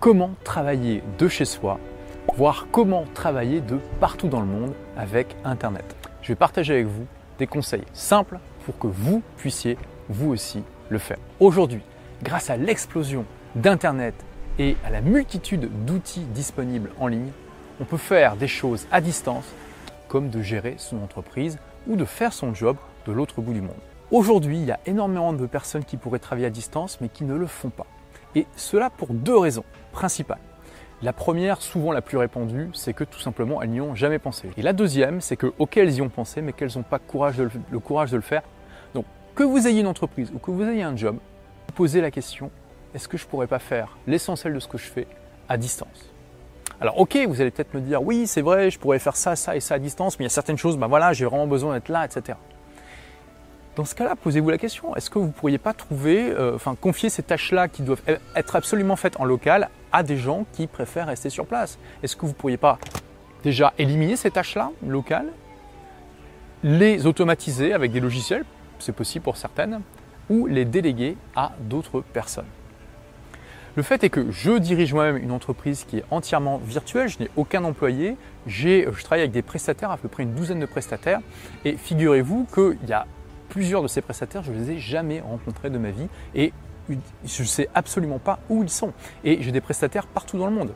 comment travailler de chez soi, voir comment travailler de partout dans le monde avec Internet. Je vais partager avec vous des conseils simples pour que vous puissiez vous aussi le faire. Aujourd'hui, grâce à l'explosion d'Internet et à la multitude d'outils disponibles en ligne, on peut faire des choses à distance comme de gérer son entreprise ou de faire son job de l'autre bout du monde. Aujourd'hui, il y a énormément de personnes qui pourraient travailler à distance mais qui ne le font pas. Et cela pour deux raisons principales. La première, souvent la plus répandue, c'est que tout simplement elles n'y ont jamais pensé. Et la deuxième, c'est que ok elles y ont pensé mais qu'elles n'ont pas le courage de le faire. Donc que vous ayez une entreprise ou que vous ayez un job, posez la question est-ce que je pourrais pas faire l'essentiel de ce que je fais à distance? Alors ok, vous allez peut-être me dire oui c'est vrai, je pourrais faire ça, ça et ça à distance, mais il y a certaines choses, ben voilà, j'ai vraiment besoin d'être là, etc. Dans ce cas-là, posez-vous la question, est-ce que vous ne pourriez pas trouver, euh, enfin confier ces tâches-là qui doivent e-, être absolument faites en local à des gens qui préfèrent rester sur place? Est-ce que vous ne pourriez pas déjà éliminer ces tâches-là locales, les automatiser avec des logiciels, c'est possible pour certaines, ou les déléguer à d'autres personnes. Le fait est que je dirige moi-même une entreprise qui est entièrement virtuelle, je n'ai aucun employé, je travaille avec des prestataires, à peu près une douzaine de prestataires, et figurez-vous qu'il y a plusieurs de ces prestataires, je ne les ai jamais rencontrés de ma vie, et je ne sais absolument pas où ils sont. Et j'ai des prestataires partout dans le monde.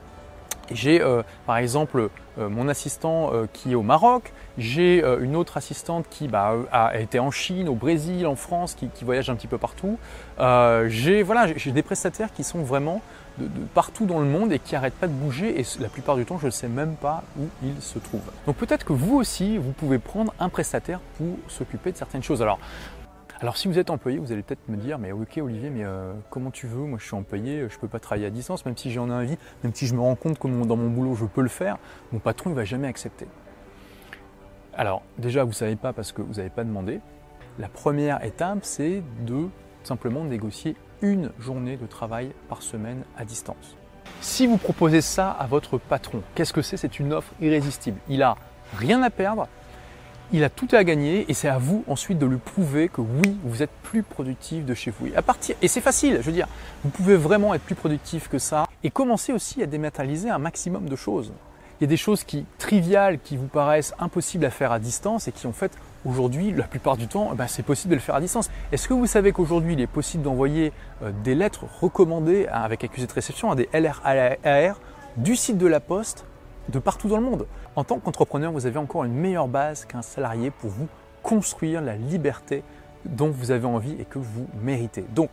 J'ai euh, par exemple euh, mon assistant euh, qui est au Maroc, j'ai une autre assistante qui bah, a été en Chine, au Brésil, en France, qui, voyage un petit peu partout. j'ai voilà, des prestataires qui sont vraiment de, partout dans le monde et qui n'arrêtent pas de bouger et la plupart du temps je ne sais même pas où ils se trouvent. Donc peut-être que vous aussi vous pouvez prendre un prestataire pour s'occuper de certaines choses. Alors alors si vous êtes employé, vous allez peut-être me dire, mais ok Olivier, mais euh, comment tu veux? Moi je suis employé, je ne peux pas travailler à distance, même si j'en ai envie, même si je me rends compte que dans mon boulot je peux le faire, mon patron ne va jamais accepter. Alors déjà vous ne savez pas parce que vous n'avez pas demandé. La première étape c'est de simplement négocier une journée de travail par semaine à distance. Si vous proposez ça à votre patron, qu'est-ce que c'est? C'est une offre irrésistible. Il a rien à perdre, il a tout à gagner et c'est à vous ensuite de lui prouver que oui, vous êtes plus productif de chez vous. Et, c'est facile, je veux dire, vous pouvez vraiment être plus productif que ça et commencer aussi à dématérialiser un maximum de choses. Il y a des choses qui triviales qui vous paraissent impossibles à faire à distance et qui en fait aujourd'hui, la plupart du temps, ben, c'est possible de le faire à distance. Est-ce que vous savez qu'aujourd'hui, il est possible d'envoyer euh, des lettres recommandées hein, avec accusé de réception à des LRAR du site de la Poste de partout dans le monde. En tant qu'entrepreneur, vous avez encore une meilleure base qu'un salarié pour vous construire la liberté dont vous avez envie et que vous méritez. Donc,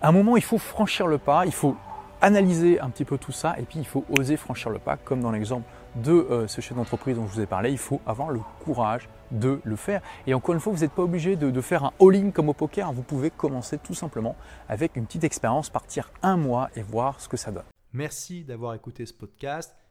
à un moment, il faut franchir le pas, il faut analyser un petit peu tout ça et puis il faut oser franchir le pas, comme dans l'exemple de euh, ce chef d'entreprise dont je vous ai parlé, il faut avoir le courage de le faire. Et encore une fois, vous n'êtes pas obligé de, de, faire un all-in comme au poker, vous pouvez commencer tout simplement avec une petite expérience, partir un mois et voir ce que ça donne. Merci d'avoir écouté ce podcast.